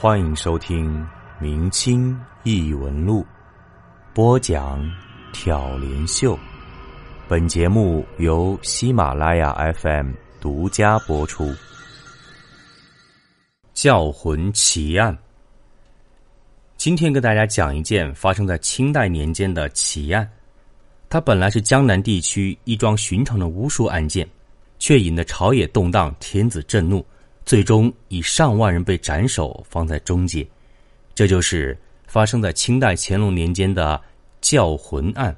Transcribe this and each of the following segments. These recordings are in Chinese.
欢迎收听《明清异闻录》，播讲挑帘秀。本节目由喜马拉雅 FM 独家播出。教魂奇案，今天跟大家讲一件发生在清代年间的奇案。它本来是江南地区一桩寻常的巫术案件，却引得朝野动荡，天子震怒。最终以上万人被斩首放在终结，这就是发生在清代乾隆年间的教魂案。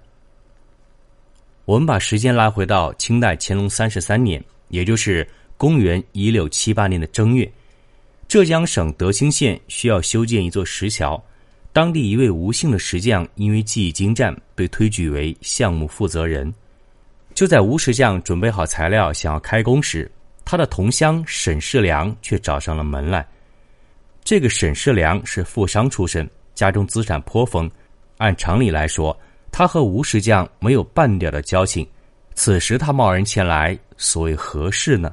我们把时间拉回到清代乾隆三十三年，也就是公元一六七八年的正月，浙江省德清县需要修建一座石桥，当地一位吴姓的石匠因为技艺精湛，被推举为项目负责人。就在吴石匠准备好材料，想要开工时，他的同乡沈世良却找上了门来。这个沈世良是富商出身，家中资产颇丰。按常理来说，他和吴石匠没有半点的交情。此时他贸然前来，所谓何事呢？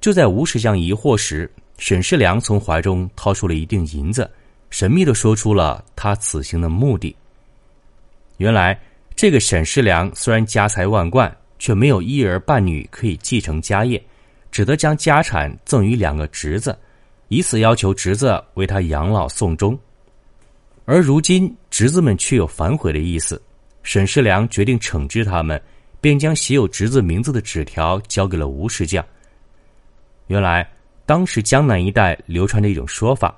就在吴石匠疑惑时，沈世良从怀中掏出了一锭银子，神秘的说出了他此行的目的。原来，这个沈世良虽然家财万贯。却没有一儿半女可以继承家业，只得将家产赠与两个侄子，以此要求侄子为他养老送终。而如今侄子们却有反悔的意思，沈世良决定惩治他们，便将写有侄子名字的纸条交给了吴石匠。原来当时江南一带流传着一种说法：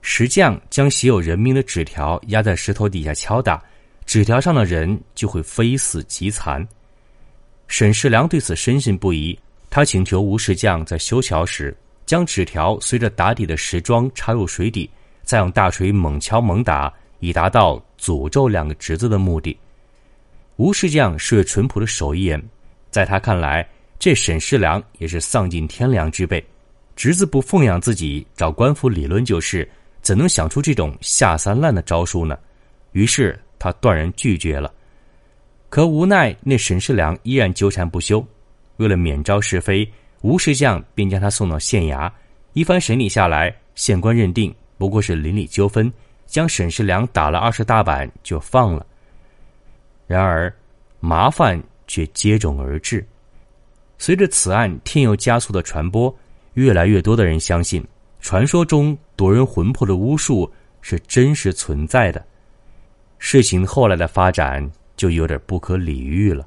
石匠将写有人名的纸条压在石头底下敲打，纸条上的人就会非死即残。沈世良对此深信不疑，他请求吴石匠在修桥时，将纸条随着打底的石桩插入水底，再用大锤猛敲猛打，以达到诅咒两个侄子的目的。吴石匠是淳朴的手艺人，在他看来，这沈世良也是丧尽天良之辈，侄子不奉养自己，找官府理论就是，怎能想出这种下三滥的招数呢？于是他断然拒绝了。可无奈，那沈世良依然纠缠不休。为了免招是非，吴石匠便将他送到县衙。一番审理下来，县官认定不过是邻里纠纷，将沈世良打了二十大板就放了。然而，麻烦却接踵而至。随着此案添油加醋的传播，越来越多的人相信，传说中夺人魂魄的巫术是真实存在的。事情后来的发展。就有点不可理喻了。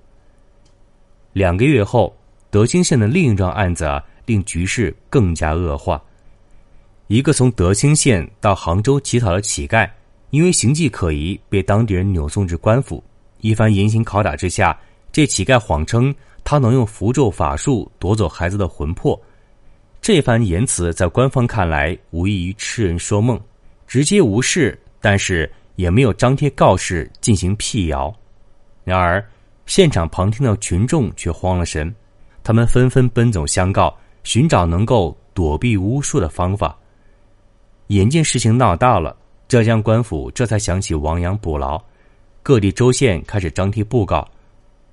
两个月后，德清县的另一桩案子令局势更加恶化。一个从德清县到杭州乞讨的乞丐，因为行迹可疑，被当地人扭送至官府。一番严刑拷打之下，这乞丐谎称他能用符咒法术夺走孩子的魂魄。这番言辞在官方看来无异于痴人说梦，直接无视，但是也没有张贴告示进行辟谣。然而，现场旁听的群众却慌了神，他们纷纷奔走相告，寻找能够躲避巫术的方法。眼见事情闹大了，浙江官府这才想起亡羊补牢，各地州县开始张贴布告。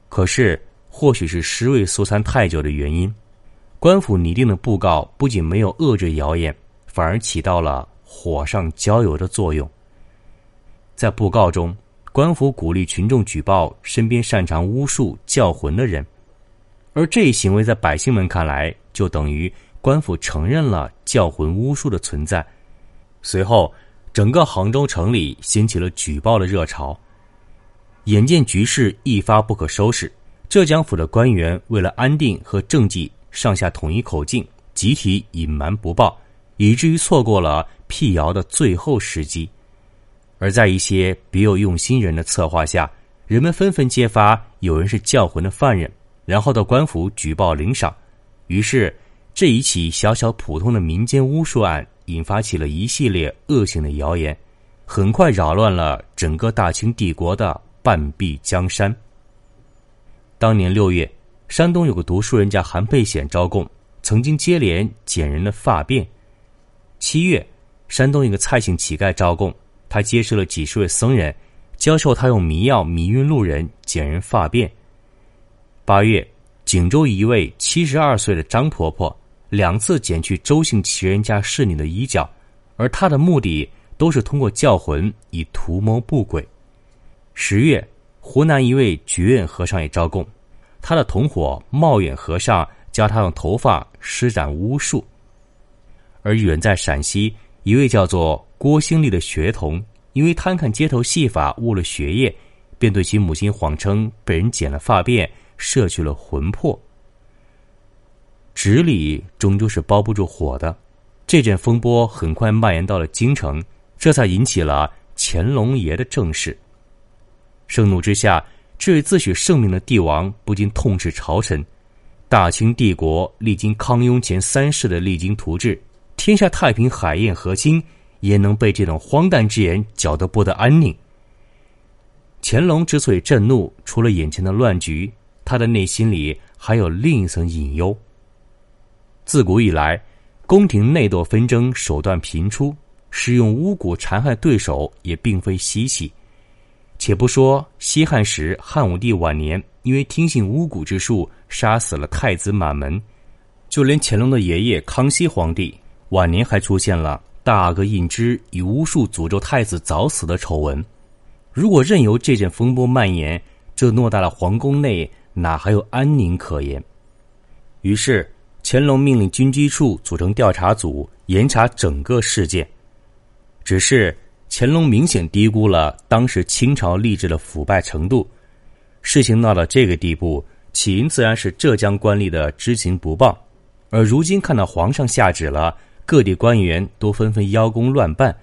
可是，或许是尸位素餐太久的原因，官府拟定的布告不仅没有遏制谣言，反而起到了火上浇油的作用。在布告中。官府鼓励群众举报身边擅长巫术叫魂的人，而这一行为在百姓们看来，就等于官府承认了叫魂巫术的存在。随后，整个杭州城里掀起了举报的热潮。眼见局势一发不可收拾，浙江府的官员为了安定和政绩，上下统一口径，集体隐瞒不报，以至于错过了辟谣的最后时机。而在一些别有用心人的策划下，人们纷纷揭发有人是叫魂的犯人，然后到官府举报领赏。于是，这一起小小普通的民间巫术案引发起了一系列恶性的谣言，很快扰乱了整个大清帝国的半壁江山。当年六月，山东有个读书人叫韩佩显招供，曾经接连捡人的发辫。七月，山东一个蔡姓乞丐招供。他结识了几十位僧人，教授他用迷药迷晕路人，剪人发辫。八月，锦州一位七十二岁的张婆婆两次剪去周姓奇人家侍女的衣角，而他的目的都是通过教魂以图谋不轨。十月，湖南一位觉远和尚也招供，他的同伙茂远和尚教他用头发施展巫术。而远在陕西，一位叫做郭兴利的学童，因为贪看街头戏法误了学业，便对其母亲谎称被人剪了发辫，摄去了魂魄。纸里终究是包不住火的，这阵风波很快蔓延到了京城，这才引起了乾隆爷的正视。盛怒之下，这位自诩圣明的帝王不禁痛斥朝臣：大清帝国历经康雍乾三世的励精图治，天下太平海晏河清，也能被这种荒诞之言搅得不得安宁。乾隆之所以震怒，除了眼前的乱局，他的内心里还有另一层隐忧。自古以来，宫廷内斗纷争手段频出，使用巫蛊残害对手也并非稀奇。且不说西汉时汉武帝晚年因为听信巫蛊之术杀死了太子满门，就连乾隆的爷爷康熙皇帝晚年还出现了大阿哥胤之以巫术诅咒太子早死的丑闻。如果任由这阵风波蔓延，这偌大的皇宫内哪还有安宁可言？于是。乾隆命令军机处组成调查组严查整个事件，只是乾隆明显低估了当时清朝吏治的腐败程度。事情闹到这个地步，起因自然是浙江官吏的知情不报，而如今看到皇上下旨了，各地官员都纷纷邀功乱办，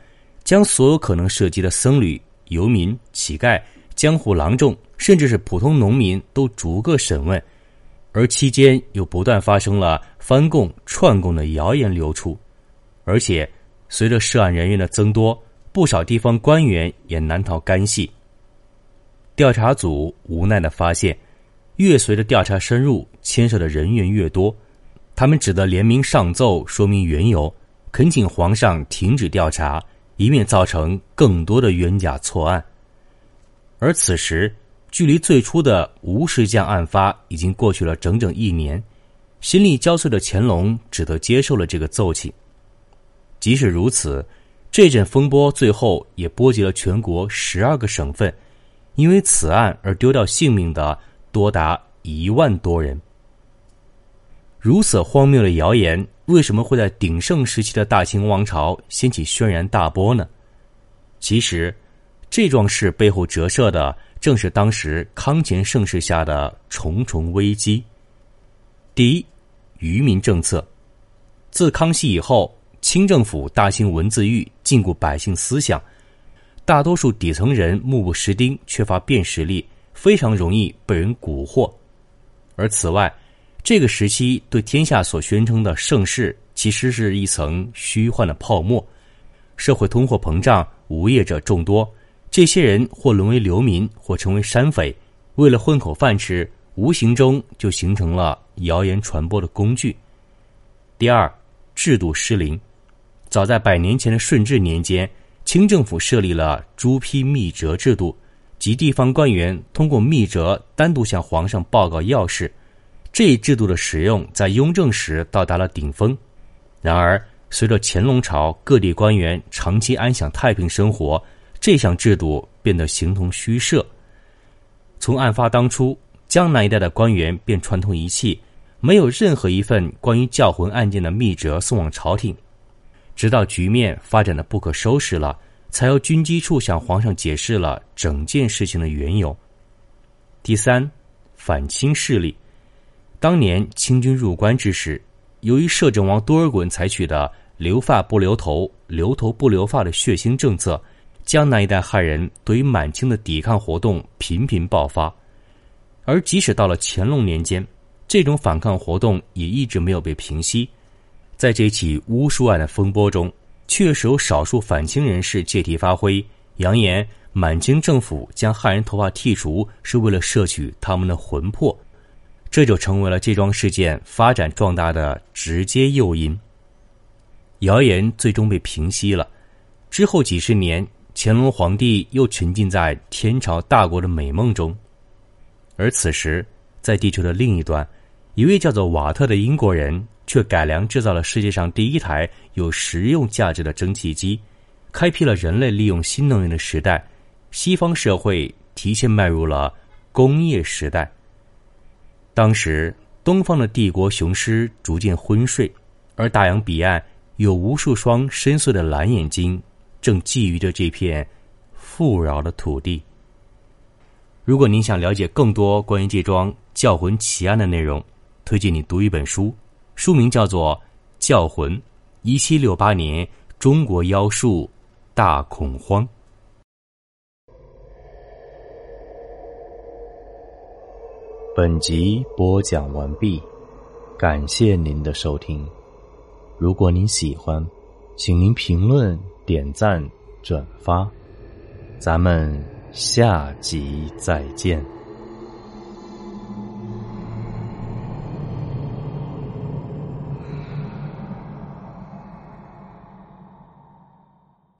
将所有可能涉及的僧侣、游民、乞丐、江湖郎中，甚至是普通农民都逐个审问。而期间又不断发生了翻供、串供的谣言流出，而且随着涉案人员的增多，不少地方官员也难逃干系。调查组无奈的发现，越随着调查深入，牵涉的人员越多，他们只得联名上奏说明缘由，恳请皇上停止调查，以免造成更多的冤假错案。而此时。距离最初的吴石匠案发已经过去了整整一年，心力交瘁的乾隆只得接受了这个奏请。即使如此，这阵风波最后也波及了全国十二个省份，因为此案而丢掉性命的多达一万多人。如此荒谬的谣言，为什么会在鼎盛时期的大清王朝掀起轩然大波呢？其实，这桩事背后折射的。正是当时康乾盛世下的重重危机。第一，愚民政策。自康熙以后，清政府大兴文字狱，禁锢百姓思想，大多数底层人目不识丁，缺乏辨识力，非常容易被人蛊惑。而此外，这个时期对天下所宣称的盛世，其实是一层虚幻的泡沫。社会通货膨胀，无业者众多。这些人或沦为流民，或成为山匪，为了混口饭吃，无形中就形成了谣言传播的工具。第二，制度失灵。早在百年前的顺治年间，清政府设立了朱批密折制度，即地方官员通过密折单独向皇上报告要事。这一制度的使用在雍正时到达了顶峰，然而随着乾隆朝各地官员长期安享太平生活。这项制度变得形同虚设。从案发当初，江南一带的官员便串通一气，没有任何一份关于教魂案件的密折送往朝廷。直到局面发展的不可收拾了，才由军机处向皇上解释了整件事情的缘由。第三，反清势力。当年清军入关之时，由于摄政王多尔衮采取的“留发不留头，留头不留发”的血腥政策。江南一带汉人对于满清的抵抗活动频频爆发，而即使到了乾隆年间，这种反抗活动也一直没有被平息。在这起巫术案的风波中，确实有少数反清人士借题发挥，扬言满清政府将汉人头发剔除是为了摄取他们的魂魄，这就成为了这桩事件发展壮大的直接诱因。谣言最终被平息了，之后几十年。乾隆皇帝又沉浸在天朝大国的美梦中，而此时，在地球的另一端，一位叫做瓦特的英国人却改良制造了世界上第一台有实用价值的蒸汽机，开辟了人类利用新能源的时代。西方社会提前迈入了工业时代。当时，东方的帝国雄狮逐渐昏睡，而大洋彼岸有无数双深邃的蓝眼睛，正觊觎着这片富饶的土地。如果您想了解更多关于这桩教魂奇案的内容，推荐你读一本书，书名叫做《教魂：一七六八年中国妖术大恐慌》。本集播讲完毕，感谢您的收听。如果您喜欢，请您评论、点赞、转发。咱们下集再见。